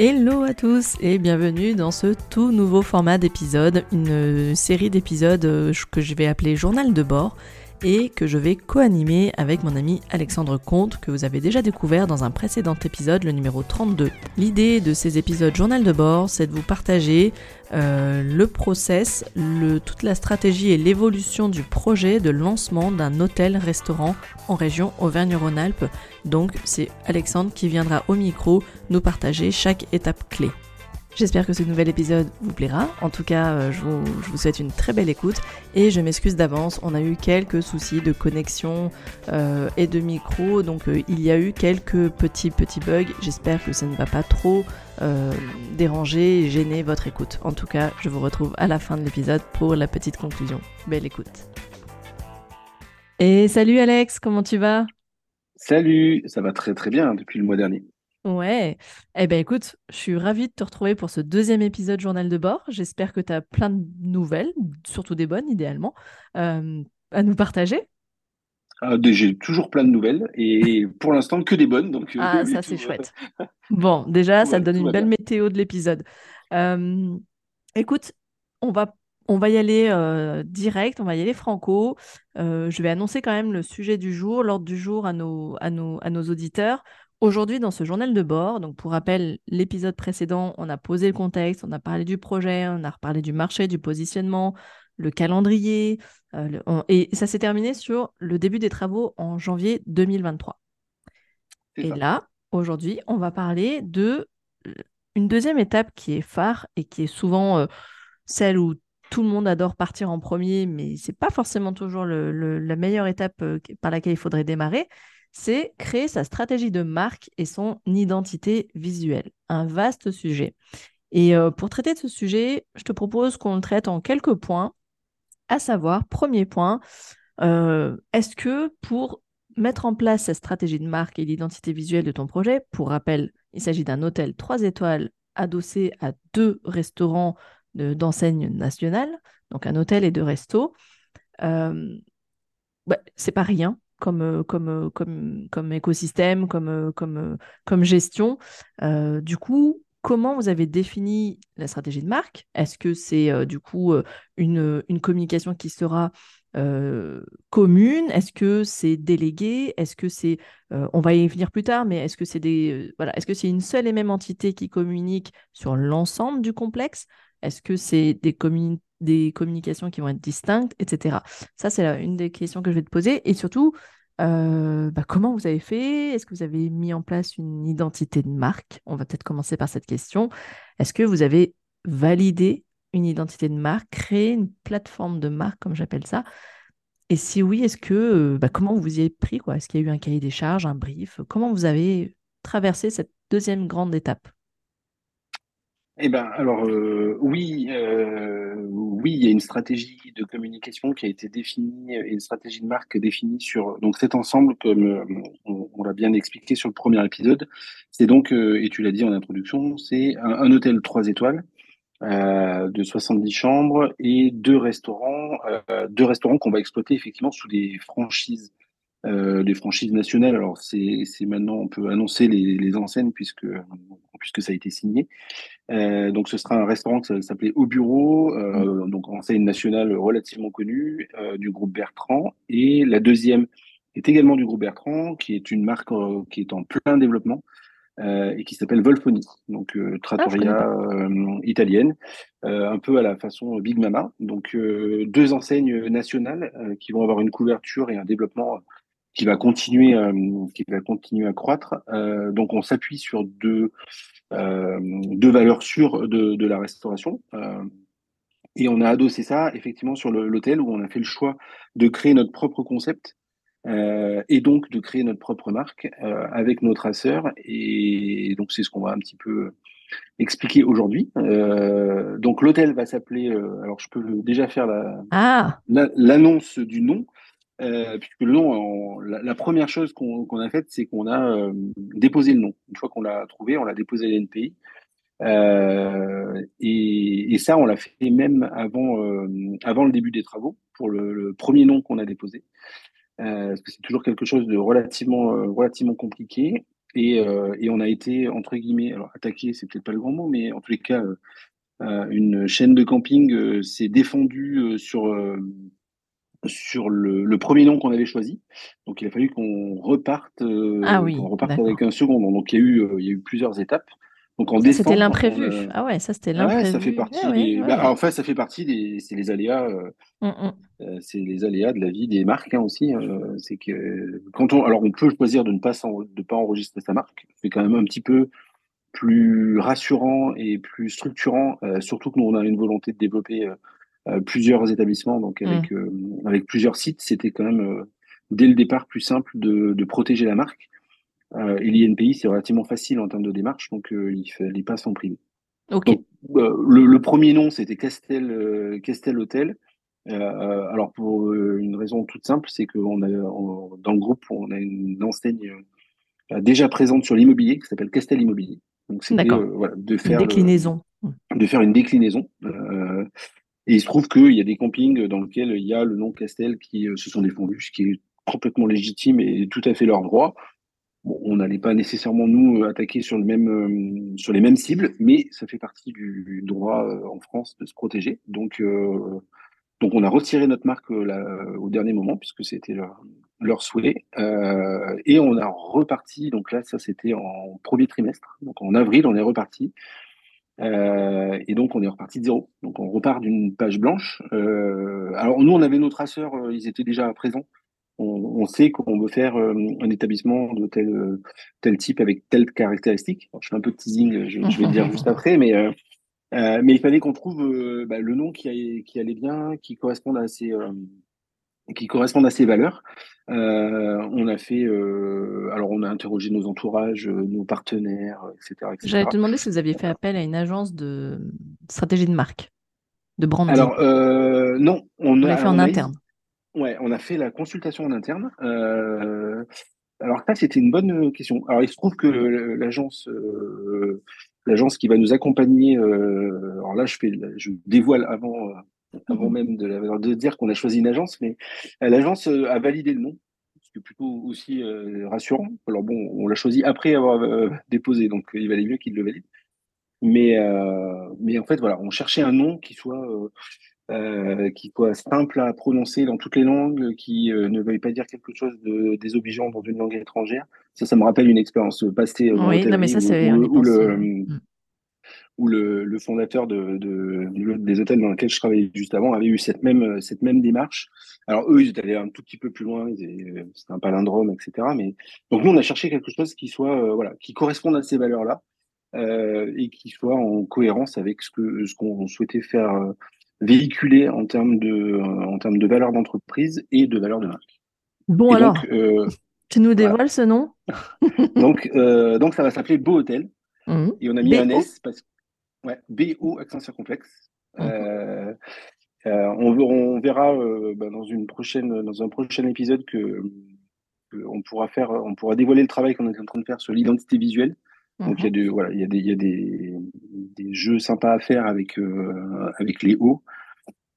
Hello à tous et bienvenue dans ce tout nouveau format d'épisode, une série d'épisodes euh, que je vais appeler Journal de bord et que je vais co-animer avec mon ami Alexandre Comte que vous avez déjà découvert dans un précédent épisode, le numéro 32. L'idée de ces épisodes journal de bord, c'est de vous partager euh, le process, toute la stratégie et l'évolution du projet de lancement d'un hôtel-restaurant en région Auvergne-Rhône-Alpes. Donc c'est Alexandre qui viendra au micro nous partager chaque étape clé. J'espère que ce nouvel épisode vous plaira. En tout cas, euh, je vous, souhaite une très belle écoute et je m'excuse d'avance. On a eu quelques soucis de connexion euh, et de micro, donc euh, il y a eu quelques petits petits bugs. J'espère que ça ne va pas trop déranger et gêner votre écoute. En tout cas, je vous retrouve à la fin de l'épisode pour la petite conclusion. Belle écoute. Et salut Alex, comment tu vas? Salut, ça va très très bien depuis le mois dernier. Ouais. Eh ben écoute, je suis ravie de te retrouver pour ce deuxième épisode Journal de bord. J'espère que tu as plein de nouvelles, surtout des bonnes idéalement, euh, à nous partager. Ah, j'ai toujours plein de nouvelles et pour l'instant que des bonnes. Donc, euh, ah, ça c'est chouette. Bon, déjà, ça donne une belle météo de l'épisode. Euh, écoute, on va, on va y aller direct, on va y aller franco. je vais annoncer quand même le sujet du jour, l'ordre du jour à nos, à nos, à nos auditeurs. Aujourd'hui, dans ce journal de bord, donc pour rappel, l'épisode précédent, on a posé le contexte, on a parlé du projet, on a reparlé du marché, du positionnement, le calendrier, euh, et ça s'est terminé sur le début des travaux en janvier 2023. Et là, aujourd'hui, on va parler de euh, une deuxième étape qui est phare et qui est souvent euh, celle où tout le monde adore partir en premier, mais c'est pas forcément toujours la meilleure étape par laquelle il faudrait démarrer c'est créer sa stratégie de marque et son identité visuelle. Un vaste sujet. Et euh, pour traiter de ce sujet, je te propose qu'on le traite en quelques points, à savoir, premier point, euh, est-ce que pour mettre en place cette stratégie de marque et l'identité visuelle de ton projet, pour rappel, il s'agit d'un hôtel 3 étoiles adossé à deux restaurants d'enseigne nationale, donc un hôtel et deux restos, euh, bah, c'est pas rien comme, euh, comme, euh, comme, comme écosystème, comme, euh, comme, comme gestion. du coup, comment vous avez défini la stratégie de marque? Est-ce que c'est du coup une, une, communication qui sera commune? Est-ce que c'est délégué? Est-ce que c'est, on va y venir plus tard, mais est-ce que c'est des, voilà, est-ce que c'est une seule et même entité qui communique sur l'ensemble du complexe? Est-ce que c'est des, des communications qui vont être distinctes, etc. Ça, c'est une des questions que je vais te poser. Et surtout, euh, bah, comment vous avez fait? Est-ce que vous avez mis en place une identité de marque? On va peut-être commencer par cette question. Est-ce que vous avez validé une identité de marque, créé une plateforme de marque, comme j'appelle ça? Et si oui, est-ce que euh, bah, comment vous y avez pris Est-ce qu'il y a eu un cahier des charges, un brief? Comment vous avez traversé cette deuxième grande étape? Eh ben, alors euh, oui, euh, oui, il y a une stratégie de communication qui a été définie et une stratégie de marque définie sur donc cet ensemble, comme euh, on, l'a bien expliqué sur le premier épisode. C'est donc, et tu l'as dit en introduction, c'est un, hôtel trois étoiles de 70 chambres et deux restaurants, deux restaurants qu'on va exploiter effectivement sous des franchises euh, les franchises nationales, alors c'est maintenant, on peut annoncer les, les, enseignes puisque, puisque ça a été signé. Euh, donc ce sera un restaurant qui s'appelait Au Bureau, euh, mmh. donc enseigne nationale relativement connue euh, du groupe Bertrand. Et la deuxième est également du groupe Bertrand, qui est une marque euh, qui est en plein développement. et qui s'appelle Volfoni, donc trattoria ah, italienne, un peu à la façon Big Mama. Donc deux enseignes nationales qui vont avoir une couverture et un développement qui va continuer, euh, qui va continuer à croître. Euh, donc, on s'appuie sur deux, euh, deux valeurs sûres de, de la restauration. et on a adossé ça effectivement sur l'hôtel où on a fait le choix de créer notre propre concept euh, et donc de créer notre propre marque euh, avec nos traceurs. Et donc c'est ce qu'on va un petit peu expliquer aujourd'hui. Euh, donc l'hôtel va s'appeler, alors je peux déjà faire ah. l'annonce la, du nom. Euh, puisque le nom, la, première chose qu'on a faite, c'est qu'on a euh, déposé le nom. Une fois qu'on l'a trouvé, on l'a déposé à l'NPI. Euh, et, ça, on l'a fait même avant, euh, le début des travaux, pour le, le premier nom qu'on a déposé. parce que c'est toujours quelque chose de relativement, relativement compliqué. Et, et, on a été, entre guillemets, alors attaqué, c'est peut-être pas le grand mot, mais en tous les cas, une chaîne de camping s'est défendue sur sur le, le, premier nom qu'on avait choisi. Donc, il a fallu qu'on reparte, euh, ah oui, reparte avec un second nom. Donc, il y a eu, euh, il y a eu plusieurs étapes. Donc, en C'était l'imprévu. Euh, ah ouais, ça, c'était l'imprévu. Ouais, ça fait partie ah des... Bah, en fait, ça fait partie des... C'est les aléas... Hum, hum. c'est les aléas de la vie des marques hein, aussi. Hein. c'est que quand on... Alors, on peut choisir de ne pas, de pas enregistrer sa marque. C'est quand même un petit peu plus rassurant et plus structurant, surtout que nous, on a une volonté de développer euh, plusieurs établissements, donc avec, mmh. euh, avec plusieurs sites, c'était quand même euh, dès le départ plus simple de, de protéger la marque. et l'INPI, c'est relativement facile en termes de démarche, donc il fallait pas s'en priver. Okay. le, le, premier nom, c'était Castel, Castel Hotel. alors pour une raison toute simple, c'est que on a, dans le groupe, on a une enseigne déjà présente sur l'immobilier qui s'appelle Castel Immobilier. Donc c'était voilà, de faire une déclinaison. de faire une déclinaison. Et il se trouve qu'il y a des campings dans lesquels il y a le nom Castel qui euh, se sont défendus, ce qui est complètement légitime et tout à fait leur droit. On n'allait pas nécessairement nous attaquer sur, le même, euh, sur les mêmes cibles, mais ça fait partie du droit euh, en France de se protéger. Donc, donc on a retiré notre marque au dernier moment puisque c'était leur souhait. et on a reparti, donc là, ça c'était en premier trimestre. Donc en avril, on est reparti euh, et donc, on est reparti de zéro. Donc, on repart d'une page blanche. Euh, alors, nous, on avait nos traceurs, euh, ils étaient déjà présents. On, sait qu'on veut faire un établissement de tel, tel type avec telle caractéristique. je fais un peu de teasing, je, vais le dire juste après, mais, mais il fallait qu'on trouve bah, le nom qui, qui, allait bien, qui corresponde à ces, qui correspondent à ces valeurs. Euh, on a fait, euh, alors on a interrogé nos entourages, euh, nos partenaires, etc. J'allais te demander si vous aviez fait appel à une agence de stratégie de marque, de branding. Alors non, on, a, fait en interne. ouais, on a fait la consultation en interne. alors ça, c'était une bonne question. Alors il se trouve que l'agence, l'agence qui va nous accompagner, alors là je fais, je dévoile avant avant mhm. même de, de dire qu'on a choisi une agence, mais euh, l'agence euh, a validé le nom, ce qui est plutôt aussi euh, rassurant. Alors bon, on l'a choisi après avoir déposé, donc il valait mieux qu'il le valide. Mais, mais en fait, voilà, on cherchait un nom qui soit, qui soit simple à prononcer dans toutes les langues, qui ne veuille pas dire quelque chose de désobligeant dans une langue étrangère. Ça, ça me rappelle une expérience passée. Oui, non, mais ça, c'est où le, le fondateur de, de, des hôtels dans lesquels je travaillais juste avant avait eu cette même, cette même démarche. Alors eux, ils étaient allés un tout petit peu plus loin, c'était un palindrome, etc. Mais donc nous, on a cherché quelque chose qui soit, euh, voilà, qui corresponde à ces valeurs-là euh, et qui soit en cohérence avec ce que ce qu'on souhaitait faire euh, véhiculer en termes de, euh, en termes de valeurs d'entreprise et de valeurs de marque. Bon alors, tu nous dévoiles ce nom? Donc, donc ça va s'appeler Beau Hôtel. Mmh. Et on a mis un S parce que Ouais, BO accent circonflexe. Euh, euh, on, on, verra euh, bah, dans une prochaine, dans un prochain épisode que, on pourra faire, on pourra dévoiler le travail qu'on est en train de faire sur l'identité visuelle. Donc il y a, de, voilà, il y a, des, il y a des, des, jeux sympas à faire avec, avec les hauts.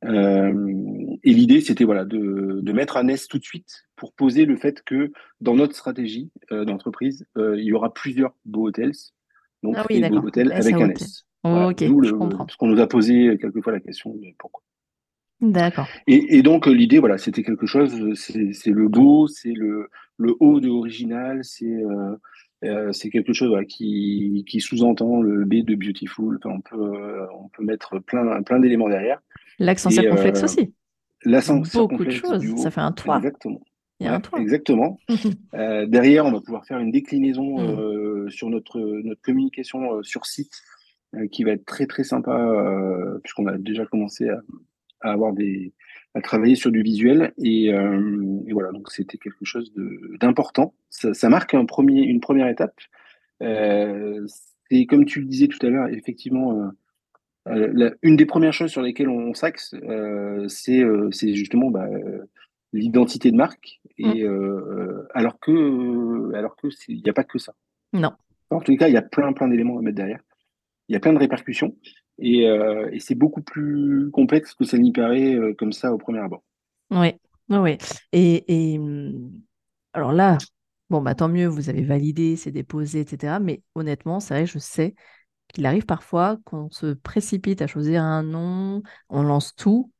et l'idée, c'était voilà, de, de, mettre un S tout de suite pour poser le fait que dans notre stratégie d'entreprise, il y aura plusieurs beaux hotels. Donc, ah oui, beaux hôtels avec un S ok, je comprends. Parce qu'on nous a posé quelquefois la question de pourquoi. D'accord. Et, donc l'idée, voilà, c'était quelque chose, c'est le beau, c'est le, le haut de original, c'est euh, euh, c'est quelque chose qui, qui sous-entend le B de beautiful. Enfin, on peut on peut mettre plein plein d'éléments derrière. L'accent circonflexe euh, aussi. L'accent Beaucoup de choses. Ça fait un toit. Exactement. Il y a un toit. Exactement. derrière, on va pouvoir faire une déclinaison mm. sur notre notre communication sur site euh, qui va être très très sympa euh, puisqu'on a déjà commencé à, à, avoir des à travailler sur du visuel. Et, euh, et voilà donc c'était quelque chose d'important. Ça, ça, marque un premier une première étape. Euh, et comme tu le disais tout à l'heure effectivement la, une des premières choses sur lesquelles on s'axe c'est c'est justement bah, l'identité de marque. Et mmh. alors que alors que il n'y a pas que ça. Non. En les cas il y a plein plein d'éléments à mettre derrière il y a plein de répercussions et, euh, c'est beaucoup plus complexe que ça n'y paraît euh, comme ça au premier abord. Oui, oui. Et, et hum, alors là, bon, bah tant mieux, vous avez validé, c'est déposé, etc. Mais honnêtement, c'est vrai, je sais qu'il arrive parfois qu'on se précipite à choisir un nom, on lance tout,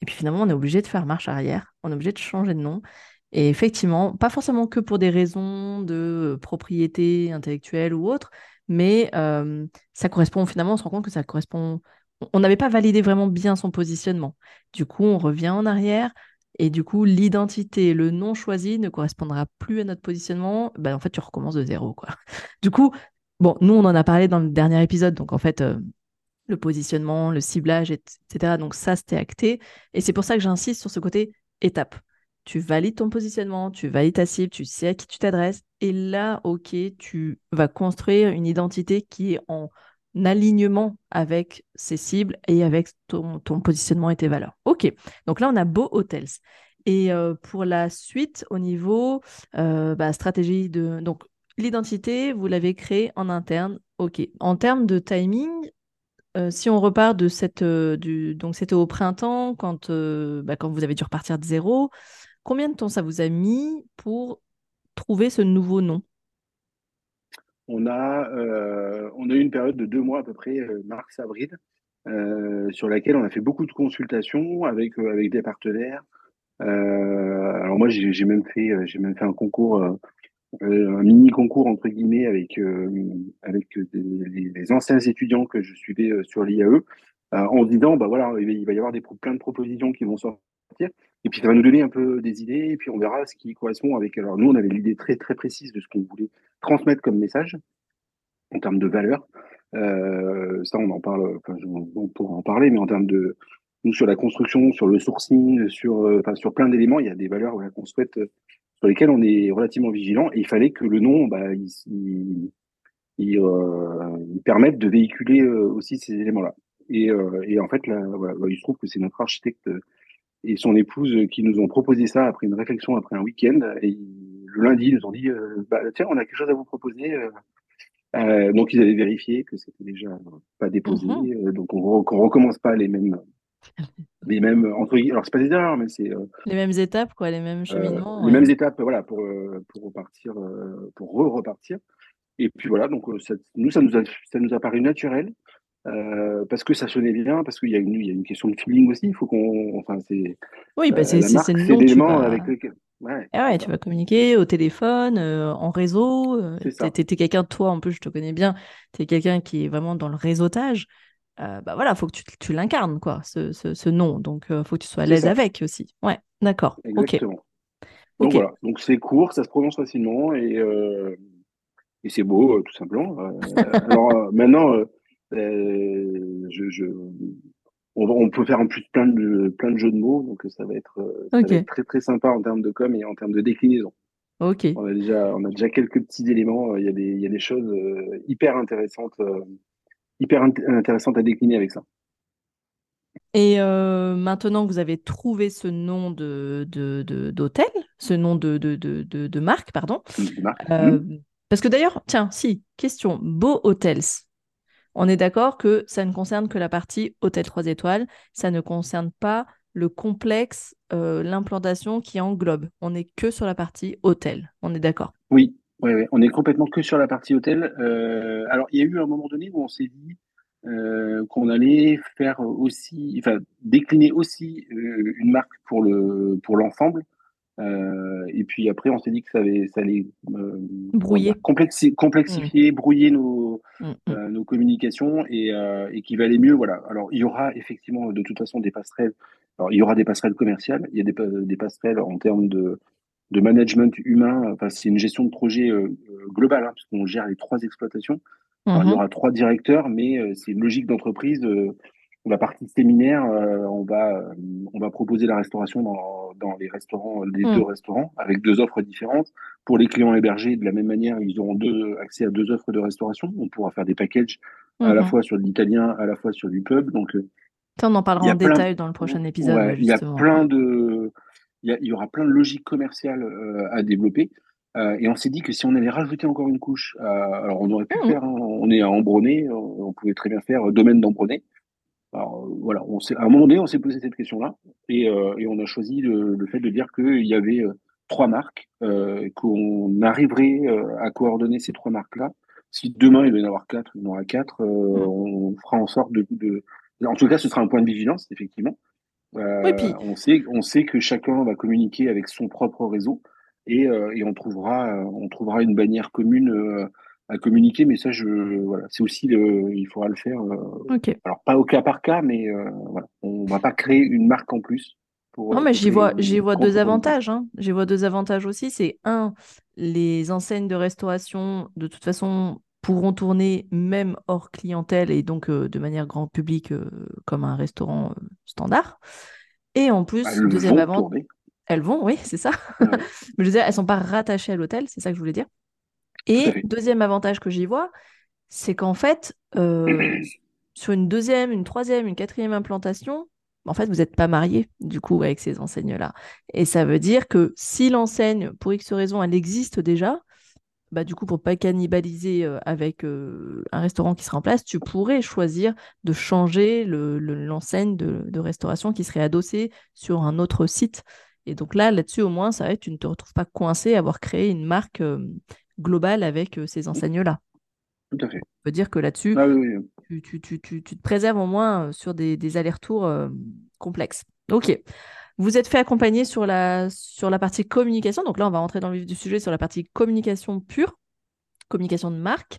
et puis finalement, on est obligé de faire marche arrière, on est obligé de changer de nom. Et effectivement, pas forcément que pour des raisons de propriété intellectuelle ou autre, mais euh, ça correspond finalement, on se rend compte que ça correspond. On n'avait pas validé vraiment bien son positionnement. Du coup, on revient en arrière, et du coup, l'identité, le nom choisi ne correspondra plus à notre positionnement. Ben, en fait, tu recommences de zéro. Quoi. Du coup, bon, nous, on en a parlé dans le dernier épisode. Donc, en fait, euh, le positionnement, le ciblage, etc. Donc, ça, c'était acté. Et c'est pour ça que j'insiste sur ce côté étape. Tu valides ton positionnement, tu valides ta cible, tu sais à qui tu t'adresses. Et là, OK, tu vas construire une identité qui est en alignement avec ses cibles et avec ton, positionnement et tes valeurs. OK, donc là, on a Beau Hotels. Et euh, pour la suite, au niveau euh, bah, stratégie de... Donc, l'identité, vous l'avez créée en interne. OK. En termes de timing, euh, si on repart de cette... Donc, c'était au printemps, quand, bah, quand vous avez dû repartir de zéro. Combien de temps ça vous a mis pour trouver ce nouveau nom? On a, euh, on a eu une période de deux mois à peu près, euh, mars-avril, euh, sur laquelle on a fait beaucoup de consultations avec, avec des partenaires. alors moi, j'ai même fait, même fait un concours, un mini concours entre guillemets avec avec les, anciens étudiants que je suivais sur l'IAE, en disant bah voilà, il va y avoir plein de propositions qui vont sortir. Et puis ça va nous donner un peu des idées, et puis on verra ce qui correspond avec. Alors nous, on avait l'idée très très précise de ce qu'on voulait transmettre comme message en termes de valeur. Euh, ça, on en parle, enfin, on pourra en parler, mais en termes de nous sur la construction, sur le sourcing, sur, euh, enfin, sur plein d'éléments, il y a des valeurs qu'on souhaite, sur lesquelles on est relativement vigilant. Et il fallait que le nom, bah, il, euh, permette de véhiculer euh, aussi ces éléments-là. Et, en fait, là, voilà, il se trouve que c'est notre architecte et son épouse qui nous ont proposé ça après une réflexion, après un week-end. Et le lundi, ils nous ont dit euh, bah, tiens, on a quelque chose à vous proposer. Euh, euh donc, ils avaient vérifié que c'était déjà pas déposé. Mhm. Euh, donc, on, ne recommence pas les mêmes. Les mêmes entre alors c'est pas des erreurs mais c'est les mêmes étapes quoi les mêmes cheminements les mêmes étapes voilà pour pour repartir pour re repartir et puis voilà donc ça, nous ça nous a ça nous a paru naturel euh, parce que ça sonnait bien, parce qu'il y, a une, il y a une question de feeling aussi. Il faut qu'on. Enfin, c'est. Oui, bah euh, c'est l'élément avec lequel. Ouais, ah ouais, tu vas communiquer au téléphone, euh, en réseau. tu es, quelqu'un, toi, en plus, je te connais bien, tu es quelqu'un qui est vraiment dans le réseautage. bah voilà, il faut que tu, tu l'incarnes, quoi, ce, ce, ce, nom. Donc, il faut que tu sois à l'aise avec aussi. Ouais, d'accord. Exactement. Donc voilà, donc c'est court, ça se prononce facilement et, et c'est beau, tout simplement. alors maintenant euh, je, je, on, on, peut faire en plus plein de, plein de jeux de mots, donc ça va, être, euh, va être très très sympa en termes de com et en termes de déclinaison. On a déjà, on a déjà quelques petits éléments. Il y a des, il y a des choses euh, hyper intéressantes, hyper intéressantes à décliner avec ça. Et maintenant que vous avez trouvé ce nom de, d'hôtel, ce nom de, de, de, marque, pardon. Mmh. Parce que d'ailleurs, tiens, si, question, Beau Hotels, on est d'accord que ça ne concerne que la partie hôtel 3 étoiles, ça ne concerne pas le complexe, euh, l'implantation qui englobe. On n'est que sur la partie hôtel, on est d'accord? Oui, oui, on est complètement que sur la partie hôtel. Euh, alors, il y a eu un moment donné où on s'est dit euh, qu'on allait faire aussi, enfin, décliner aussi une marque pour le pour l'ensemble. Euh, et puis après, on s'est dit que ça allait, ça allait euh, brouiller. complexifier, mmh. brouiller nos, mmh, mmh. Euh, nos communications et, et qu'il valait mieux. Voilà. Alors, il y aura effectivement de toute façon des passerelles. Alors, il y aura des passerelles commerciales, il y a des, des passerelles en termes de, de management humain. Enfin, c'est une gestion de projet globale, hein, puisqu'on gère les trois exploitations. il y aura trois directeurs, mais c'est une logique d'entreprise la partie séminaire, euh, on va euh, on va proposer la restauration dans, dans les restaurants, les hmm. deux restaurants, avec deux offres différentes. Pour les clients hébergés, de la même manière, ils auront deux accès à deux offres de restauration. On pourra faire des packages à la hmm. fois sur l'italien, à la fois sur du pub. Donc, euh, on en parlera en détail dans le prochain épisode. il y a plein de il y, aura plein de logiques commerciales à développer. et on s'est dit que si on avait rajouté encore une couche, alors on aurait pu hmm. faire, hein, on est à on pouvait très bien faire domaine d'Embronné. Alors voilà, on à un moment donné, on s'est posé cette question-là et, euh, et, on a choisi le, le, fait de dire qu'il y avait, euh, trois marques, qu'on arriverait à coordonner ces trois marques-là. Si demain il doit y en avoir quatre, il y en aura quatre, mm. on fera en sorte de, de, En tout cas, ce sera un point de vigilance, effectivement. puis... on, sait, on sait que chacun va communiquer avec son propre réseau et, et on, trouvera, on trouvera une bannière commune à communiquer, mais ça, je, voilà, c'est aussi le, il faudra le faire. Euh, alors pas au cas par cas, mais euh, voilà, on va pas créer une marque en plus. Pour, non, mais j'y vois, j'y vois deux avantages. Hein. J'y vois deux avantages aussi. C'est un, les enseignes de restauration, de toute façon, pourront tourner même hors clientèle et donc euh, de manière grand public comme un restaurant standard. Et en plus, deuxième avantage. Elles vont, oui, c'est ça. mais je veux dire, elles sont pas rattachées à l'hôtel, c'est ça que je voulais dire. Et deuxième avantage que j'y vois, c'est qu'en fait, euh, sur une deuxième, une troisième, une quatrième implantation, en fait, vous n'êtes pas marié du coup avec ces enseignes-là. Et ça veut dire que si l'enseigne, pour X raison, elle existe déjà, bah, du coup, pour pas cannibaliser euh, avec euh, un restaurant qui sera en place, tu pourrais choisir de changer l'enseigne le, de, restauration qui serait adossée sur un autre site. Et donc là, là-dessus, au moins, ça va être, tu ne te retrouves pas coincé à avoir créé une marque global avec euh, ces enseignes-là. Tout à fait. Ça veut dire que là-dessus, ah tu, te préserves au moins euh, sur des, allers-retours euh, complexes. OK. Vous êtes fait accompagner sur la, sur la partie communication. Donc là, on va rentrer dans le vif du sujet sur la partie communication pure, communication de marque.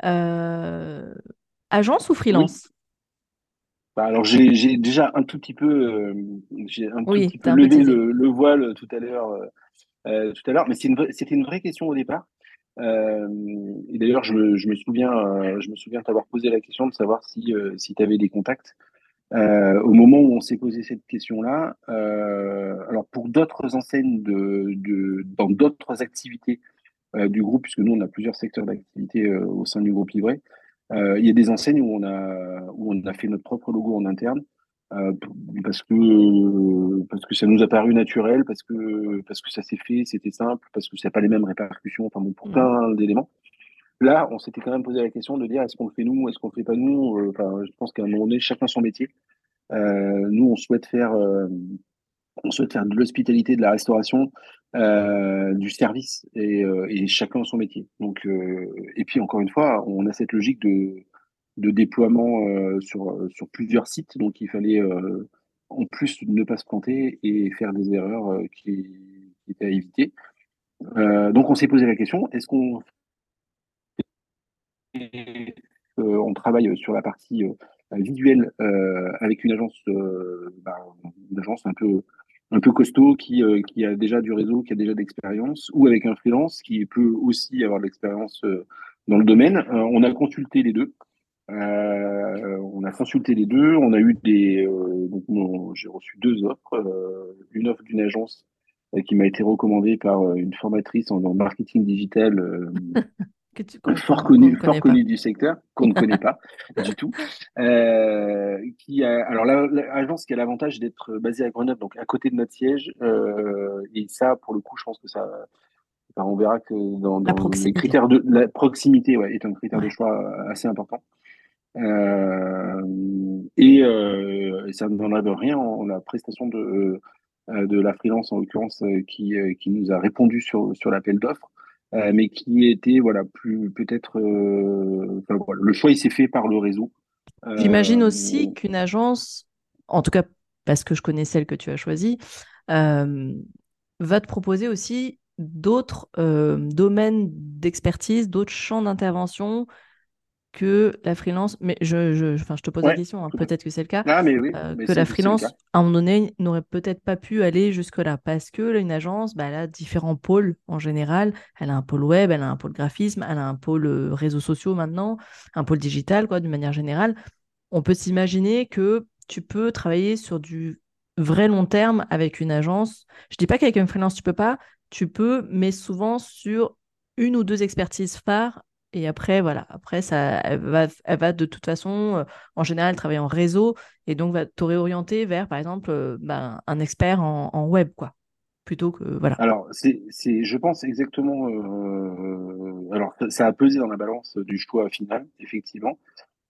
agence ou freelance? Bah, alors j'ai déjà un tout petit peu, j'ai un petit peu levé le, voile tout à l'heure, tout à l'heure, mais c'était une vraie question au départ. Euh, et d'ailleurs, je, me souviens, euh, je me souviens t'avoir posé la question de savoir si, euh, si tu avais des contacts. au moment où on s'est posé cette question-là, alors pour d'autres enseignes de, de dans d'autres activités du groupe, puisque nous on a plusieurs secteurs d'activité au sein du groupe Livré, il y a des enseignes où on a où on a fait notre propre logo en interne. Euh, parce que parce que ça nous a paru naturel, parce que parce que ça s'est fait, c'était simple, parce que ça n'a pas les mêmes répercussions, enfin bon, pour mmh. plein d'éléments. Là, on s'était quand même posé la question de dire est-ce qu'on le fait nous, est-ce qu'on le fait pas nous. Euh, enfin, je pense qu'à un moment donné, chacun son métier. Euh, nous, on souhaite faire on souhaite faire de l'hospitalité, de la restauration, du service et, et, chacun son métier. Donc, et puis encore une fois, on a cette logique de de déploiement euh, sur, euh, sur plusieurs sites. Donc, il fallait euh, en plus ne pas se planter et faire des erreurs qui, étaient à éviter. donc, on s'est posé la question est-ce qu'on on travaille sur la partie visuelle avec une agence, bah, une agence un peu un peu costaud qui, qui a déjà du réseau, qui a déjà d'expérience, ou avec un freelance qui peut aussi avoir de l'expérience dans le domaine. on a consulté les deux. Euh, on a consulté les deux. On a eu des. Euh, j'ai reçu deux offres. Euh, une offre d'une agence qui m'a été recommandée par une formatrice en, marketing digital. fort connue fort connu du secteur, qu'on ne connaît pas du tout. qui a, alors l'agence qui a l'avantage d'être basée à Grenoble, donc à côté de notre siège, et ça, pour le coup, je pense que ça, on verra que dans, les critères de la proximité ouais, est un critère de choix assez important. Euh, et, euh, ça ne n'enlève rien en la prestation de, euh, de la freelance, en l'occurrence, qui, qui nous a répondu sur, sur l'appel d'offres. mais qui était voilà plus peut-être le choix il s'est fait par le réseau. J'imagine aussi qu'une agence, en tout cas parce que je connais celle que tu as choisie, va te proposer aussi d'autres domaines d'expertise, d'autres champs d'intervention que la freelance, mais je, je, enfin, je te pose la question, hein, peut-être que c'est le cas, ah, euh, que la freelance, à un moment donné, n'aurait peut-être pas pu aller jusque-là, parce que là, une agence, bah, elle a différents pôles en général. Elle a un pôle web, elle a un pôle graphisme, elle a un pôle euh, réseaux sociaux maintenant, un pôle digital, quoi, d'une manière générale. On peut s'imaginer que tu peux travailler sur du vrai long terme avec une agence. Je dis pas qu'avec une freelance, tu peux pas, tu peux, mais souvent sur une ou deux expertises phares et après, voilà, après, ça, elle va, elle va de toute façon, euh, en général, travailler en réseau et donc va te réorienter vers, par exemple, euh, ben, un expert en, web, quoi. Plutôt que, voilà. Alors, c'est, je pense exactement. Euh, alors, ça a pesé dans la balance du choix final, effectivement.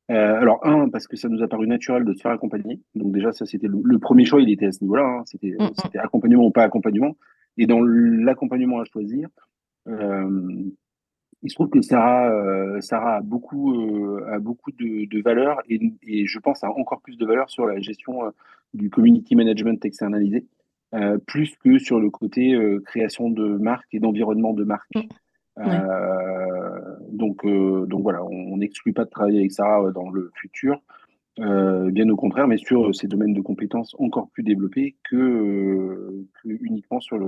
alors, un, parce que ça nous a paru naturel de se faire accompagner. Donc, déjà, ça, c'était le, premier choix, il était à ce niveau-là. Hein. C'était, mm, mm. c'était accompagnement ou pas accompagnement. Et dans l'accompagnement à choisir, euh, il se trouve que Sarah, euh, Sarah a beaucoup, euh, a beaucoup de, de valeur et, et, je pense a encore plus de valeur sur la gestion euh, du community management externalisé, plus que sur le côté création de marque et d'environnement de marque. Mmh. donc, donc voilà, on n'exclut pas de travailler avec Sarah dans le futur. bien au contraire, mais sur ces domaines de compétences encore plus développés que, que uniquement sur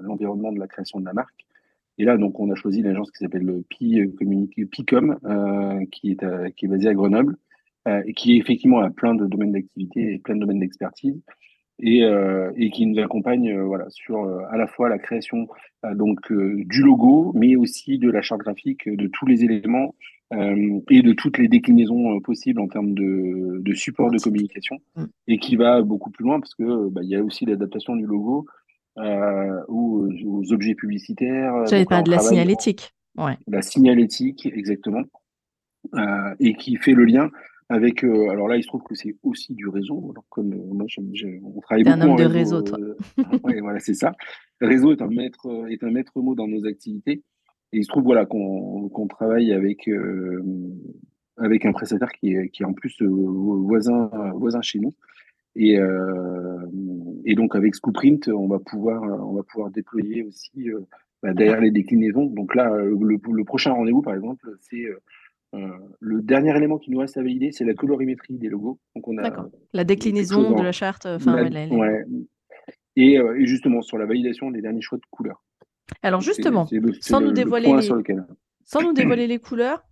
l'environnement de la création de la marque. Et là, donc, on a choisi l'agence qui s'appelle le Community, Picom, euh, qui, est qui est basée à Grenoble, euh, et qui effectivement a plein de domaines d'activité et plein de domaines d'expertise, et, euh, et, qui nous accompagne euh, voilà, sur euh, à la fois la création euh, donc, du logo, mais aussi de la charte graphique, de tous les éléments et de toutes les déclinaisons possibles en termes de, de support de communication, mm. et qui va beaucoup plus loin parce que bah, il y a aussi l'adaptation du logo euh, ou aux objets publicitaires. J'avais pas de la signalétique. Ouais. La signalétique, exactement. Euh, et qui fait le lien avec. Euh, alors là, il se trouve que c'est aussi du réseau. Alors comme moi, on travaille beaucoup. un homme de réseau, toi. ouais, voilà, c'est ça. Réseau est un maître, est un maître mot dans nos activités. Et il se trouve voilà qu'on travaille avec avec un prestataire qui est, qui est en plus voisin voisin chez nous et, euh, et donc avec Scoopprint, on va pouvoir, on va pouvoir déployer aussi euh, bah, derrière les déclinaisons. Donc là, le, le prochain rendez-vous, par exemple, c'est euh, le dernier élément qui nous reste à valider, c'est la colorimétrie des logos. Donc on a la déclinaison de la charte. Enfin, ouais, et, et, justement sur la validation des derniers choix de couleurs. Alors justement, sans, nous dévoiler les... sans nous dévoiler les couleurs,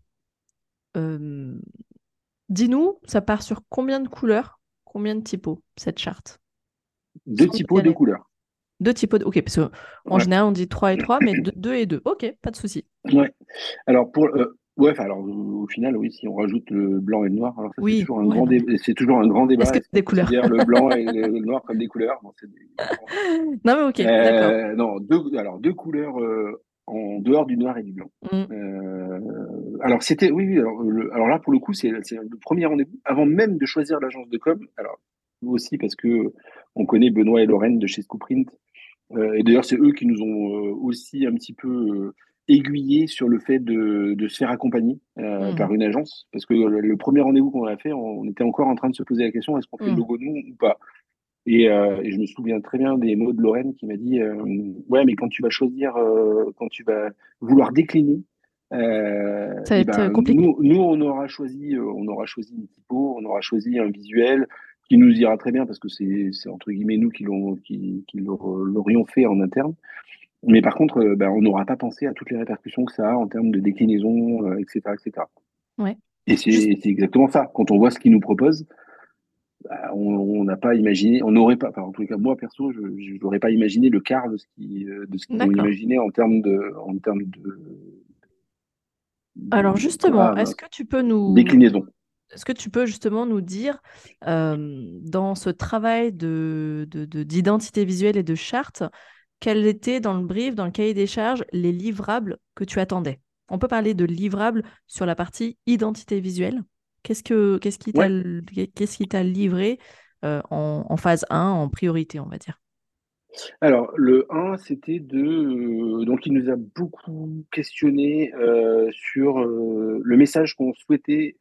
dis-nous, ça part sur combien de couleurs? Combien de typos, cette charte? Deux typos, deux couleurs. Deux typos, ok, parce qu'en général, on dit 3 et 3, mais 2 et 2. Ok, pas de souci. Ouais. Alors, pour. Euh, ouais, alors au final, oui, si on rajoute le blanc et le noir, alors oui, c'est toujours, un grand c'est toujours un grand débat. Est-ce que c'est des couleurs Le blanc et le noir comme des couleurs. Non, mais ok, euh, Non, deux, alors deux couleurs euh, en dehors du noir et du blanc. Mm. Euh, alors c'était oui, oui alors, là pour le coup c'est le premier rendez-vous avant même de choisir l'agence de com. Alors aussi parce que on connaît Benoît et Lorraine de chez Scoopprint euh, et d'ailleurs c'est eux qui nous ont euh, aussi un petit peu aiguillé sur le fait de, de se faire accompagner mm. par une agence parce que le, premier rendez-vous qu'on a fait on, était encore en train de se poser la question est-ce qu'on fait le mm. logo nous ou pas? Euh, et, je me souviens très bien des mots de Lorraine qui m'a dit euh, Ouais, mais quand tu vas choisir, euh, quand tu vas vouloir décliner, ça va être ben, compliqué. Nous, nous, on aura choisi, on aura choisi une typo, on aura choisi un visuel qui nous ira très bien parce que c'est entre guillemets nous qui l'aurions fait en interne. Mais par contre, ben, on n'aura pas pensé à toutes les répercussions que ça a en termes de déclinaison, etc., etc. Ouais. Et c'est exactement ça. Quand on voit ce qu'ils nous proposent, bah, on n'a pas imaginé, on n'aurait pas, en tout cas moi perso, je n'aurais pas imaginé le quart de ce qui, euh, de ce qu'on imaginait en termes de, en termes de. Alors justement, est-ce que tu peux nous déclinaison. Est-ce que tu peux justement nous dire euh, dans ce travail de d'identité visuelle et de charte, quels étaient dans le brief, dans le cahier des charges, les livrables que tu attendais? On peut parler de livrables sur la partie identité visuelle? Qu'est-ce, que, qu'est-ce qui, t'a, qu'est-ce qui t'a livré euh, en, phase 1, en priorité, on va dire? Alors, le 1, c'était de. Euh, donc, il nous a beaucoup questionné euh, sur le message qu'on souhaitait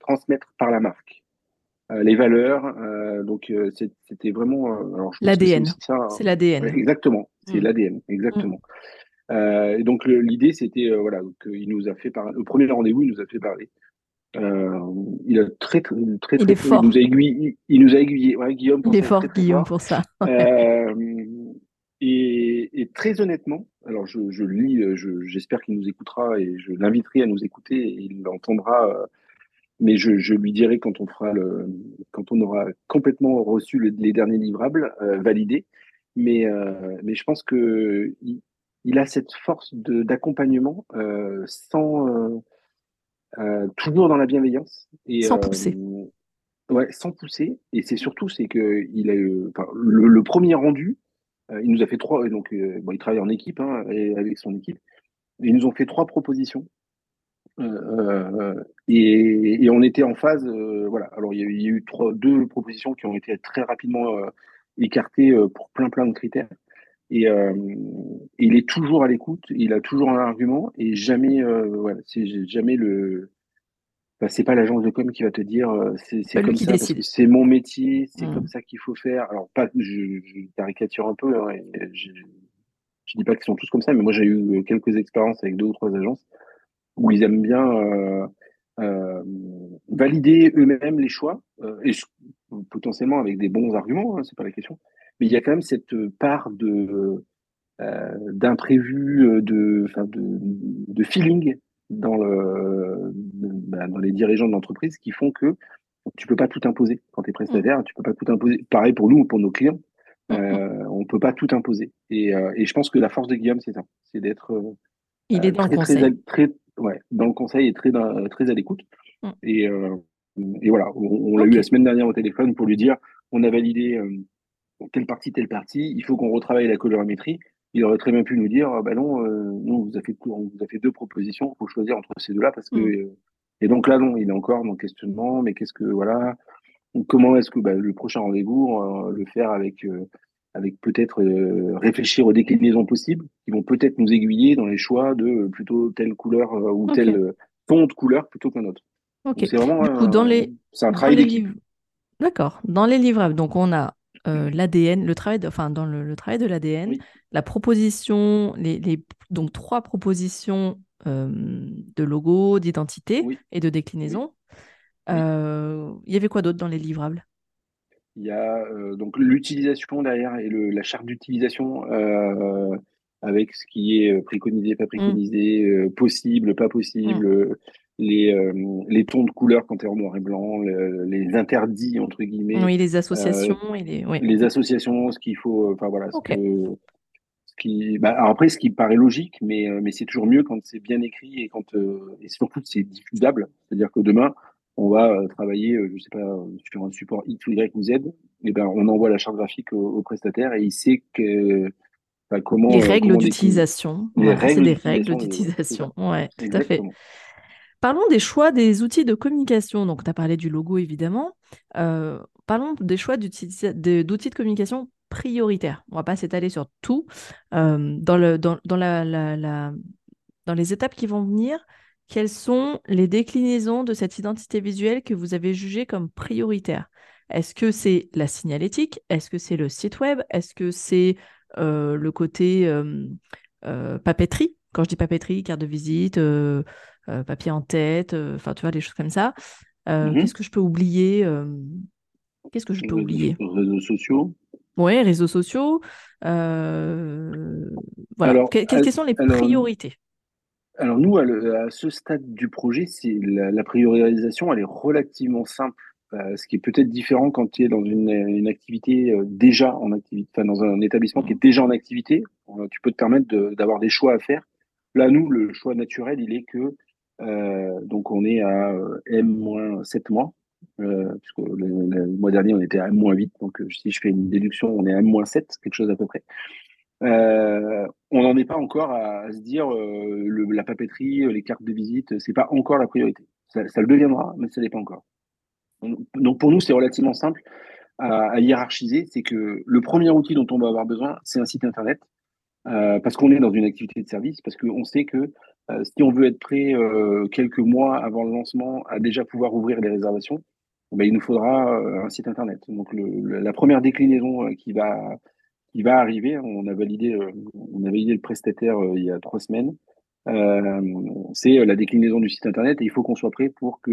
transmettre par la marque. les valeurs, donc c'était vraiment. L'ADN. C'est, l'ADN. exactement, c'est mmh. l'ADN, exactement. Mmh. et donc, l'idée, c'était, voilà, qu'il nous a fait parler. Le premier rendez-vous, il nous a fait parler euh, il a très très très, il, fort. il nous a aiguillé, il nous a aiguillé ouais, Guillaume. Pour il est fort Guillaume pour ça. euh, et, et, très honnêtement, alors je, je lis, j'espère qu'il nous écoutera et je l'inviterai à nous écouter et il l'entendra. Euh, mais je, je, lui dirai quand on fera le, quand on aura complètement reçu les derniers livrables euh, validés. Mais euh, mais je pense que il, il a cette force d'accompagnement sans euh, toujours dans la bienveillance. Et, sans pousser. Euh, ouais, sans pousser. Et c'est surtout, c'est que il a, le, premier rendu, euh, il nous a fait trois. Donc, bon, il travaille en équipe hein, et avec son équipe. ils nous ont fait trois propositions. et, on était en phase, voilà. Alors il y, a, eu trois, deux propositions qui ont été très rapidement écartées pour plein plein de critères. Et, il est toujours à l'écoute, il a toujours un argument et jamais, voilà, c'est jamais le, bah, c'est pas l'agence de com qui va te dire c'est comme ça, c'est mon métier, c'est comme mmh. ça qu'il faut faire. Alors pas, je, je caricature un peu, hein, je, je dis pas qu'ils sont tous comme ça, mais moi j'ai eu quelques expériences avec deux ou trois agences où ils aiment bien euh, euh, valider eux-mêmes les choix, euh, et potentiellement avec des bons arguments, hein, c'est pas la question. Mais il y a quand même cette part de d'imprévu, de, de, de feeling dans, le, bah, dans les dirigeants de l'entreprise qui font que tu peux pas tout imposer quand tu es prestataire, tu peux pas tout imposer. Pareil pour nous, pour nos clients, euh, on peut pas tout imposer. Et, et, je pense que la force de Guillaume, c'est ça, c'est d'être il est dans le conseil. Très, ouais, dans le conseil et très, très à l'écoute. Mm. Et, euh, et voilà, on, l'a eu la semaine dernière au téléphone pour lui dire on a validé euh, telle partie, telle partie, il faut qu'on retravaille la colorimétrie. Il aurait très bien pu nous dire ah bah non, euh, non, vous avez fait, on vous a fait deux propositions, il faut choisir entre ces deux-là parce que. Mm. et donc là, non, il est encore dans le questionnement, mais qu'est-ce que, voilà, comment est-ce que bah, le prochain rendez-vous, le faire avec avec peut-être euh, réfléchir aux déclinaisons possibles qui vont peut-être nous aiguiller dans les choix de euh, plutôt telle couleur euh, ou tel ton de couleur plutôt qu'un autre. C'est vraiment dans les... c'est un travail d'équipe. D'accord. Dans les livrables, donc on a l'ADN, le travail, de, enfin dans le, travail de l'ADN, la proposition, les, les, donc trois propositions de logo, d'identité et de déclinaison. Il y avait quoi d'autre dans les livrables? Il y a euh, donc l'utilisation derrière et le, la charte d'utilisation euh, avec ce qui est euh, préconisé, pas préconisé, mm. possible, pas possible, mm. Les, les tons de couleur quand tu es en noir et blanc, les interdits entre guillemets. Oui, les associations et les. Oui. Les associations, ce qu'il faut, enfin voilà. Ce que, ce qui, bah, après, ce qui paraît logique, mais, mais c'est toujours mieux quand c'est bien écrit et quand et surtout c'est diffusable. C'est-à-dire que demain, on va euh, travailler, euh, je sais pas, sur un support X ou Y ou Z, et ben on envoie la charte graphique au, prestataire et il sait que comment les règles d'utilisation. c'est des règles d'utilisation. Ouais, tout à fait. Parlons des choix des outils de communication. Donc, tu as parlé du logo, évidemment. Euh, parlons des choix d'outils de, communication prioritaires. On ne va pas s'étaler sur tout. dans, le, dans, les étapes qui vont venir, quelles sont les déclinaisons de cette identité visuelle que vous avez jugée comme prioritaire Est-ce que c'est la signalétique? Est-ce que c'est le site web? Est-ce que c'est euh, le côté euh, euh, papeterie? Quand je dis papeterie, carte de visite, papier en tête, enfin tu vois, des choses comme ça. Mm-hmm. Qu'est-ce que je peux oublier Qu'est-ce que je peux oublier? Réseaux sociaux Oui, réseaux sociaux. voilà. quelles sont les priorités? Alors nous, à, ce stade du projet, c'est la, priorisation, elle est relativement simple, euh, ce qui est peut-être différent quand tu es dans une, activité euh, déjà en activité, enfin dans un établissement qui est déjà en activité. Euh, tu peux te permettre d'avoir des choix à faire. Là, nous, le choix naturel, il est que donc on est à M-7 mois, puisque le, mois dernier on était à M-8, donc si je fais une déduction, on est à M-7, quelque chose à peu près. Euh, on n'en est pas encore à, se dire euh, la papeterie, les cartes de visite, c'est pas encore la priorité. Ça, le deviendra, mais ça n'est pas encore. Donc pour nous, c'est relativement simple à, hiérarchiser. C'est que le premier outil dont on va avoir besoin, c'est un site internet, euh, parce qu'on est dans une activité de service, parce qu'on sait que si on veut être prêt quelques mois avant le lancement à déjà pouvoir ouvrir les réservations, ben, il nous faudra un site internet. Donc la première déclinaison qui va il va arriver. On a validé, euh, on a validé le prestataire euh, il y a trois semaines. Euh, c'est la déclinaison du site internet et il faut qu'on soit prêt pour que,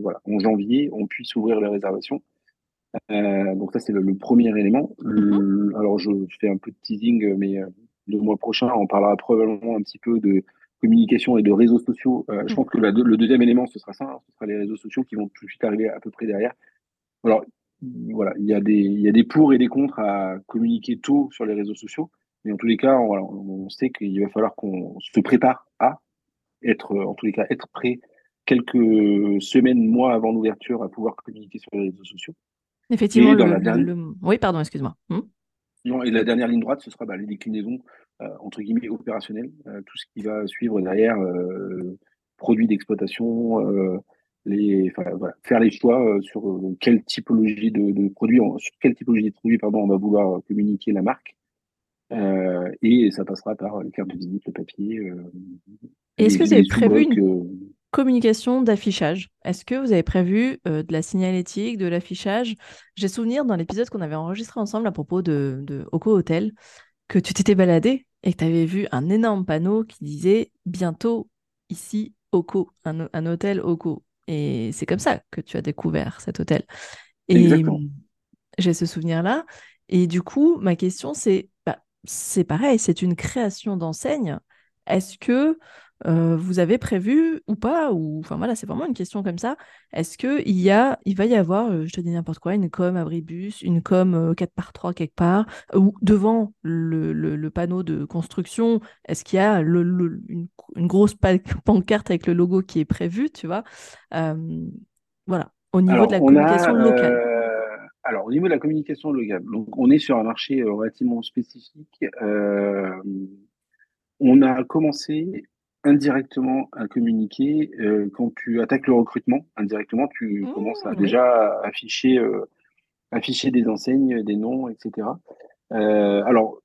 voilà, en janvier, on puisse ouvrir les réservations. donc ça, c'est le, premier élément. Mm-hmm. alors, je, fais un peu de teasing, mais le mois prochain, on parlera probablement un petit peu de communication et de réseaux sociaux. Je pense que le deuxième élément, ce sera ça, hein, ce sera les réseaux sociaux qui vont tout de suite arriver à peu près derrière. Alors, voilà, il y, a des, il y a des pour et des contre à communiquer tôt sur les réseaux sociaux. Mais en tous les cas, on, sait qu'il va falloir qu'on se prépare à être, en tous les cas, être prêt quelques semaines, mois avant l'ouverture à pouvoir communiquer sur les réseaux sociaux. Effectivement, oui, pardon, excuse-moi. Hmm et la dernière ligne droite, ce sera bah, les déclinaisons, euh, entre guillemets, opérationnelles, euh, tout ce qui va suivre derrière, euh, produits d'exploitation, les, faire les choix sur quelle typologie de, produits, sur quelle typologie de produits pardon, on va vouloir communiquer la marque. et ça passera par les cartes de visite, le papier. Est-ce que vous avez prévu une communication d'affichage? Est-ce que vous avez prévu de la signalétique, de l'affichage? J'ai souvenir dans l'épisode qu'on avait enregistré ensemble à propos de, de Oko Hotel que tu t'étais baladé et que tu avais vu un énorme panneau qui disait bientôt ici Oko, un, un hôtel Oko. Et c'est comme ça que tu as découvert cet hôtel. Et j'ai ce souvenir-là. Et du coup, ma question, c'est, bah, c'est pareil, c'est une création d'enseigne. Est-ce que euh, vous avez prévu ou pas ou enfin voilà c'est vraiment une question comme ça est-ce que il y a il va y avoir euh, je te dis n'importe quoi une com abribus une com 4 euh, par 3 quelque part ou devant le, le, panneau de construction est-ce qu'il y a le, une, grosse pancarte avec le logo qui est prévu tu vois? Voilà au niveau de la communication locale alors, au niveau de la communication locale, donc on est sur un marché relativement spécifique. On a commencé indirectement à communiquer euh, quand tu attaques le recrutement. Indirectement, tu mmh, commences à déjà afficher, euh, afficher des enseignes, des noms, etc. Euh, alors,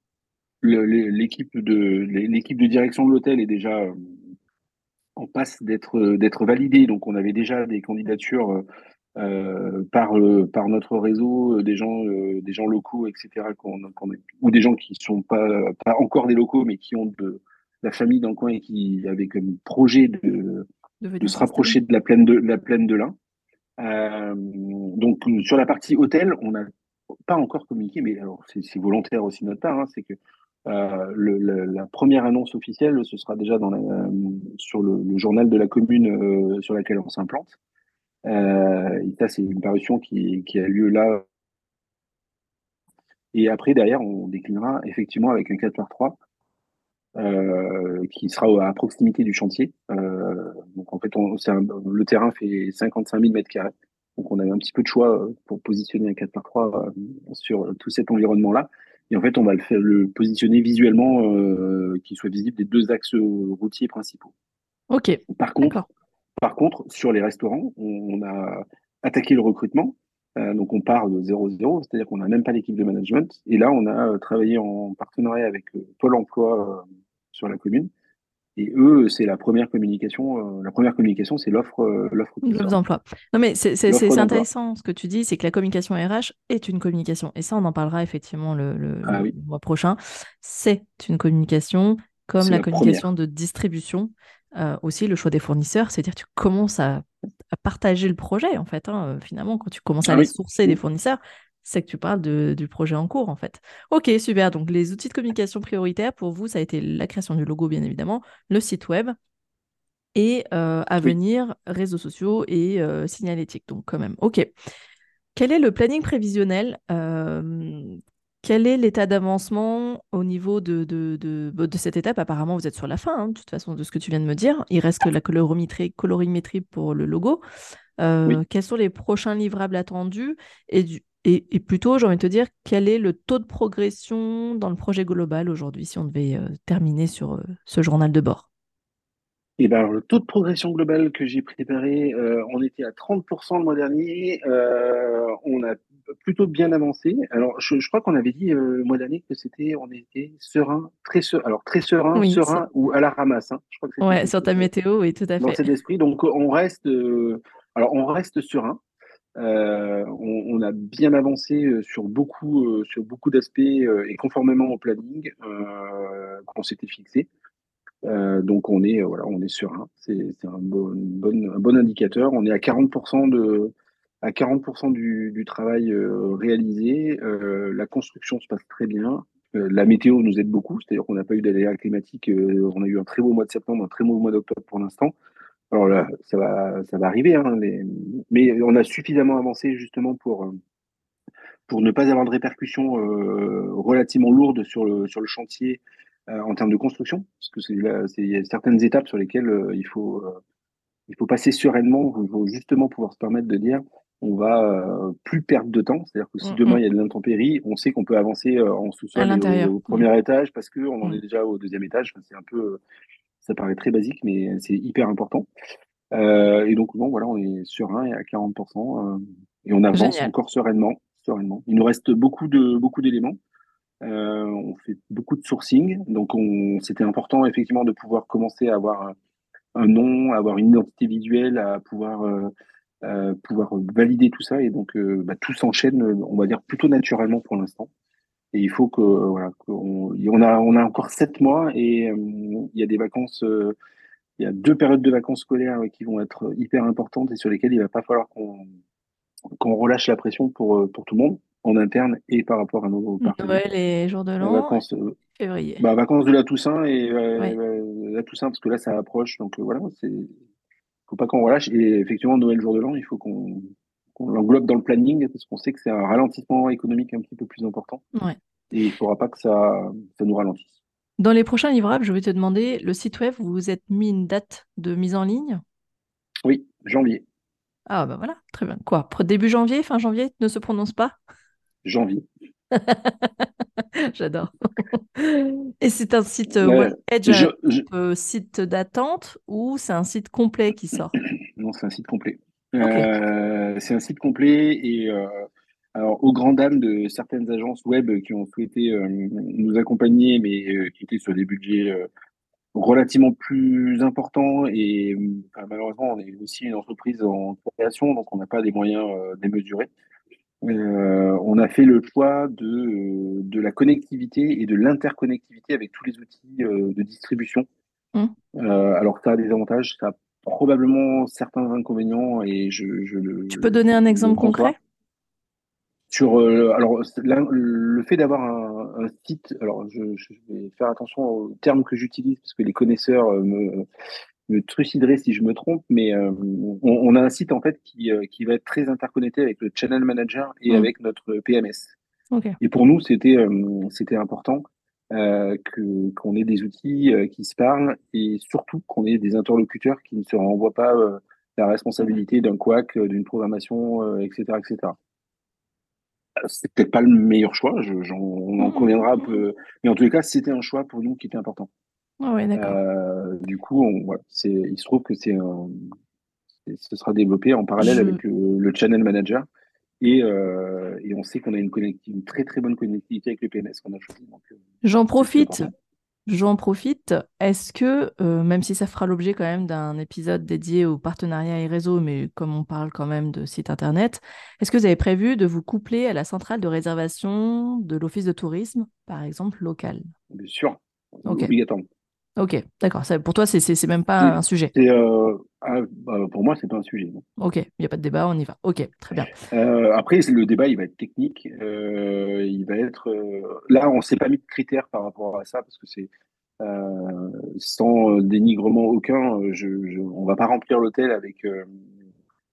l'équipe de l'équipe de direction de l'hôtel est déjà en passe d'être d'être validée. Donc, on avait déjà des candidatures par par notre réseau, des gens des gens locaux, etc. ou des gens qui sont pas pas encore des locaux, mais qui ont de la famille dans le coin et qui avait comme projet de, de, se rapprocher de la plaine de, la plaine de l'Ain. Euh, donc sur la partie hôtel, on n'a pas encore communiqué, mais alors c'est volontaire aussi de notre part, hein, c'est que euh, le, la première annonce officielle, ce sera déjà dans la, sur le, journal de la commune euh, sur laquelle on s'implante. Et ça, c'est une parution qui, qui, a lieu là. Et après, derrière, on déclinera effectivement avec un 4 par 3 euh, qui sera à proximité du chantier. Euh, donc en fait, on, le terrain fait 55 000 mètres carrés. Donc on avait un petit peu de choix euh, pour positionner un 4 par 3 euh, sur tout cet environnement-là. Et en fait, on va le, faire, le positionner visuellement, euh, qu'il soit visible des deux axes routiers principaux. Ok. Par contre, par contre, sur les restaurants, on, a attaqué le recrutement. Euh, donc on part de 0-0, c'est-à-dire qu'on n'a même pas l'équipe de management. Et là, on a travaillé en partenariat avec Pôle Emploi sur la commune. Et eux, c'est la première communication. Euh, la première communication, c'est l'offre, euh, l'offre d'emploi. Non, mais c'est intéressant ce que tu dis, c'est que la communication RH est une communication. Et ça, on en parlera effectivement le, ah mois prochain. C'est une communication comme la, communication de distribution. Euh, aussi, le choix des fournisseurs, c'est-à-dire tu commences à, partager le projet, en fait. Hein, finalement, quand tu commences à ah aller sourcer des fournisseurs, c'est que tu parles du projet en cours, en fait. Ok, super. Donc, les outils de communication prioritaires, pour vous, ça a été la création du logo, bien évidemment, le site web et euh, à venir, réseaux sociaux et euh, signalétique. Donc, quand même, ok. Quel est le planning prévisionnel euh, Quel est l'état d'avancement au niveau de, de, de, cette étape? Apparemment, vous êtes sur la fin, hein, de toute façon, de ce que tu viens de me dire. Il reste que la colorimétrie, colorimétrie pour le logo. Quels sont les prochains livrables attendus? Et, du, et, plutôt, j'ai envie de te dire, quel est le taux de progression dans le projet global aujourd'hui, si on devait euh, terminer sur euh, ce journal de bord? Et eh ben, le taux de progression global que j'ai préparé, euh, on était à 30% le mois dernier. on a plutôt bien avancé. Alors, je, crois qu'on avait dit le mois dernier que c'était, on était serein, très serein, alors très serein, serein ou à la ramasse. Hein. Je crois que ouais, sur ta météo, oui, tout à fait. Dans cet esprit, donc on reste, alors on reste serein. Euh, on, on, a bien avancé euh, sur beaucoup, euh, sur beaucoup d'aspects et conformément au planning qu'on s'était fixé. Donc on est, voilà, on est serein. C'est un bon, un bon indicateur. On est à 40% de à 40% du, du, travail réalisé. la construction se passe très bien. la météo nous aide beaucoup, c'est-à-dire qu'on n'a pas eu d'aléas climatiques. on a eu un très beau mois de septembre, un très beau mois d'octobre pour l'instant. Alors là, ça va, ça va arriver, hein, mais on a suffisamment avancé justement pour, euh, pour ne pas avoir de répercussions euh, relativement lourdes sur le, sur le chantier euh, en termes de construction, parce que c'est y a certaines étapes sur lesquelles il faut il faut passer sereinement, il faut justement pouvoir se permettre de dire on va plus perdre de temps, c'est-à-dire que si mmh, demain mmh. il y a de l'intempérie, on sait qu'on peut avancer en sous-sol au, premier étage parce qu'on en mmh. est déjà au deuxième étage. c'est un peu Ça paraît très basique, mais c'est hyper important. et donc, bon, voilà, on est serein et à 40%. et on avance encore sereinement, sereinement. Il nous reste beaucoup de beaucoup d'éléments. On fait beaucoup de sourcing, donc c'était important effectivement de pouvoir commencer à avoir un nom, avoir une identité visuelle, à pouvoir euh, pouvoir valider tout ça. Et donc, euh, bah, tout s'enchaîne, on va dire, plutôt naturellement pour l'instant. Et il faut que, voilà, on, on, a, on a encore sept mois et euh, il y a des vacances, il y a deux périodes de vacances scolaires qui vont être hyper importantes et sur lesquelles il va pas falloir qu'on qu'on relâche la pression pour, pour tout le monde, en interne et par rapport à nos partenaires. Noël et jour de l'an, vacances, février. Bah, vacances de la Toussaint et la Toussaint, parce que là, ça approche. Donc voilà, c'est faut pas qu'on relâche. Et effectivement, Noël, jour de l'an, il faut qu'on l'englobe dans le planning parce qu'on sait que c'est un ralentissement économique un petit peu plus important. Et il ne faudra pas que ça, ça nous ralentisse. Dans les prochains livrables, je vais te demander, le site web, vous vous êtes mis une date de mise en ligne? Oui, janvier. Ah bah voilà, très bien. Quoi Début janvier, fin janvier, ne se prononce pas? Janvier. J'adore. Et c'est un site euh, Edge, euh, site d'attente ou c'est un site complet qui sort? Non, c'est un site complet. Euh, c'est un site complet et alors aux grandes dames de certaines agences web qui ont souhaité nous accompagner, mais qui étaient sur des budgets relativement plus importants et malheureusement on est aussi une entreprise en création, donc on n'a pas des moyens démesurés. Euh, on a fait le choix de, euh, de la connectivité et de l'interconnectivité avec tous les outils euh, de distribution. Mmh. alors ça a des avantages, ça a probablement certains inconvénients et je, je le. Tu peux donner un exemple concret? sur alors le fait d'avoir un, site alors je, je, vais faire attention aux termes que j'utilise parce que les connaisseurs me me truciderai si je me trompe, mais euh, on, a un site en fait qui, euh, qui va être très interconnecté avec le Channel Manager et mm. avec notre PMS. Et pour nous, c'était euh, c'était important que qu'on ait des outils qui se parlent et surtout qu'on ait des interlocuteurs qui ne se renvoient pas la responsabilité d'un couac, d'une programmation, etc., etc. C'est peut-être pas le meilleur choix, on en mm. conviendra un peu, mais en tous les cas, c'était un choix pour nous qui était important. Ah euh, du coup, on, il se trouve que c'est ce sera développé en parallèle avec le, channel manager. Et, euh, et on sait qu'on a une, une, très très bonne connectivité avec le PMS qu'on a choisi. Euh, J'en profite. J'en profite. Est-ce que, même si ça fera l'objet quand même d'un épisode dédié au partenariat et réseau, mais comme on parle quand même de site internet, est-ce que vous avez prévu de vous coupler à la centrale de réservation de l'office de tourisme, par exemple local? Bien sûr, obligatoirement. Ok, d'accord. Pour toi, c'est même pas un sujet. Euh, ah, bah, pour moi, c'est pas un sujet. Ok, il n'y a pas de débat, on y va. Ok, très bien. Euh, après, le débat, il va être technique. Euh, il va être. là, on s'est pas mis de critères par rapport à ça parce que c'est sans dénigrement aucun. Je, je, on va pas remplir l'hôtel avec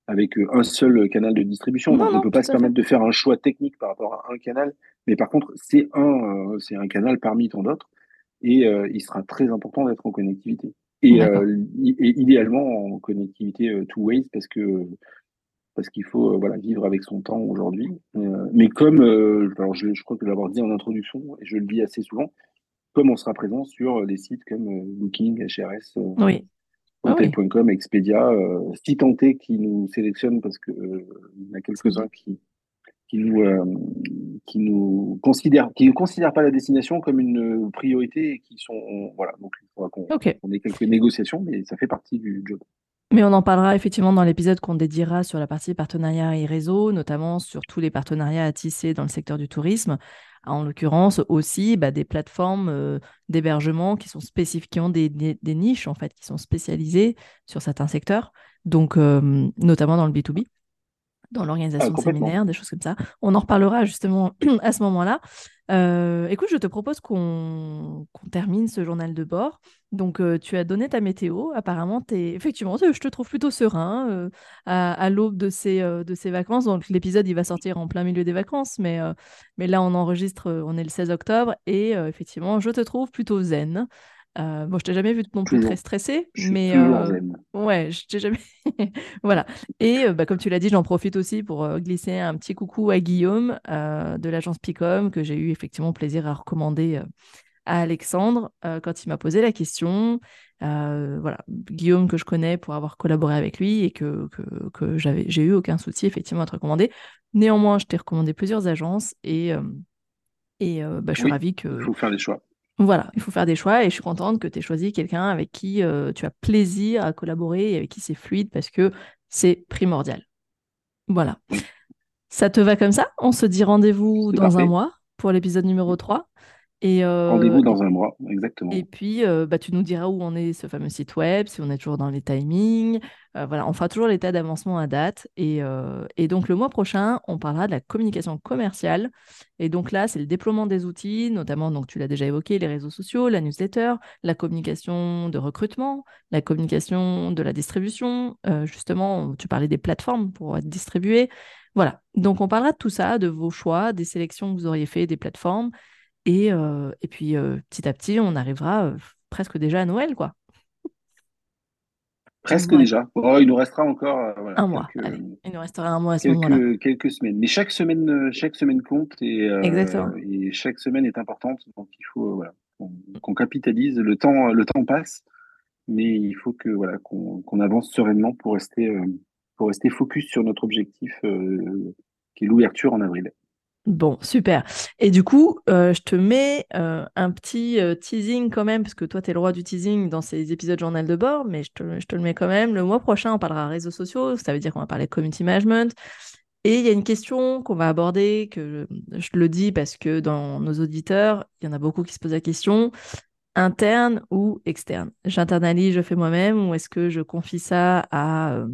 avec un seul canal de distribution. on ne peut pas se permettre de faire un choix technique par rapport à un canal. Mais par contre, c'est un, c'est un canal parmi tant d'autres et euh, il sera très important d'être en connectivité. Et, euh, idéalement en connectivité euh, two ways parce que parce qu'il faut voilà vivre avec son temps aujourd'hui. mais comme alors je, je, crois que l'avoir dit en introduction et je le dis assez souvent, comme on sera présent sur des sites comme Booking, HRS, oui. Ah Hotel.com, Expedia, si tenté qui nous sélectionne parce que il y en a quelques-uns qui qui nous, euh, qui nous considèrent, qui ne considèrent pas la destination comme une priorité et qui sont, voilà, donc il faudra qu'on ait quelques négociations, mais ça fait partie du job. Mais on en parlera effectivement dans l'épisode qu'on dédiera sur la partie partenariat et réseau, notamment sur tous les partenariats à tisser dans le secteur du tourisme. En l'occurrence aussi bah, des plateformes euh, d'hébergement qui sont spécifiques, qui ont des, des, niches en fait, qui sont spécialisées sur certains secteurs, donc euh, notamment dans le B2B dans l'organisation de séminaires, des choses comme ça. On en reparlera justement à ce moment-là. Euh, écoute, je te propose qu'on termine ce journal de bord. Donc, euh, tu as donné ta météo. Apparemment, es... effectivement, je te trouve plutôt serein euh, à, l'aube de ces, de ces vacances. Donc, l'épisode, il va sortir en plein milieu des vacances. Mais, mais là, on enregistre, on est le 16 octobre. Et effectivement, je te trouve plutôt zen. Euh, bon, je t'ai jamais vu non plus très stressé, mais euh, ouais, je t'ai jamais. voilà. Et euh, bah, comme tu l'as dit, j'en profite aussi pour glisser un petit coucou à Guillaume de l'agence Picom que j'ai eu effectivement plaisir à recommander à Alexandre quand il m'a posé la question. voilà, Guillaume que je connais pour avoir collaboré avec lui et que, que, que j'avais, j'ai eu aucun souci effectivement à te recommander. Néanmoins, je t'ai recommandé plusieurs agences et, et bah, je suis ravie que. Il faut faire des choix. Voilà, il faut faire des choix et je suis contente que tu aies choisi quelqu'un avec qui tu as plaisir à collaborer et avec qui c'est fluide parce que c'est primordial. Voilà. Ça te va comme ça? On se dit rendez-vous dans un mois pour l'épisode numéro 3. Et euh, Rendez-vous dans un mois, exactement. Et puis, euh, bah, tu nous diras où on est ce fameux site web, si on est toujours dans les timings. Euh, voilà, on fera toujours l'état d'avancement à date. Et, et, donc, le mois prochain, on parlera de la communication commerciale. Et donc là, c'est le déploiement des outils, notamment, donc tu l'as déjà évoqué, les réseaux sociaux, la newsletter, la communication de recrutement, la communication de la distribution. justement, tu parlais des plateformes pour être distribuées. Voilà, donc on parlera de tout ça, de vos choix, des sélections que vous auriez fait, des plateformes. Et, euh, et puis euh, petit à petit, on arrivera euh, presque déjà à Noël, quoi. Presque déjà. Oh, il nous restera encore un mois. il nous restera un mois à ce moment-là. Quelques semaines. Mais chaque semaine, chaque semaine compte et, et chaque semaine est importante. Donc il faut voilà, qu'on capitalise. Le temps, le temps passe, mais il faut que voilà qu'on avance sereinement pour rester pour rester focus sur notre objectif qui est l'ouverture en avril. Bon, super. Et du coup, euh, je te mets euh, un petit euh, teasing quand même, parce que toi, tu es le roi du teasing dans ces épisodes journal de bord, mais je te, le mets quand même. Le mois prochain, on parlera réseaux sociaux, ça veut dire qu'on va parler community management. Et il y a une question qu'on va aborder, que je, le dis parce que dans nos auditeurs, il y en a beaucoup qui se posent la question, interne ou externe? J'internalise, je fais moi-même, ou est-ce que je confie ça à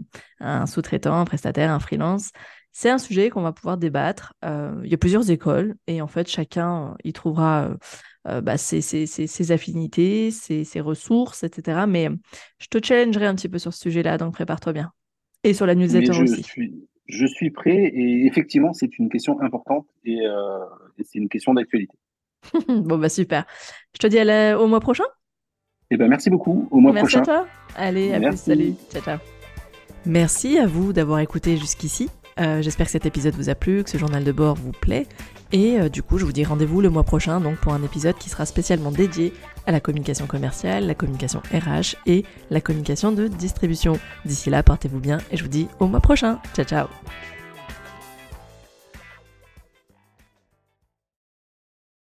un sous-traitant, un prestataire, un freelance? C'est un sujet qu'on va pouvoir débattre. Euh, il y a plusieurs écoles et en fait, chacun euh, y trouvera euh, bah, ses, affinités, ses, ressources, etc. Mais je te challengerai un petit peu sur ce sujet-là, donc prépare-toi bien. Et sur la newsletter je aussi. Suis, je suis prêt et effectivement, c'est une question importante et, c'est une question d'actualité. bon, bah super. Je te dis au mois prochain. Eh ben, merci beaucoup. Au mois prochain. Merci à toi. Allez, à plus. Salut. Ciao, ciao. Merci à vous d'avoir écouté jusqu'ici. Euh, j'espère que cet épisode vous a plu, que ce journal de bord vous plaît. Et euh, du coup, je vous dis rendez-vous le mois prochain donc pour un épisode qui sera spécialement dédié à la communication commerciale, la communication RH et la communication de distribution. D'ici là, portez-vous bien et je vous dis au mois prochain. Ciao ciao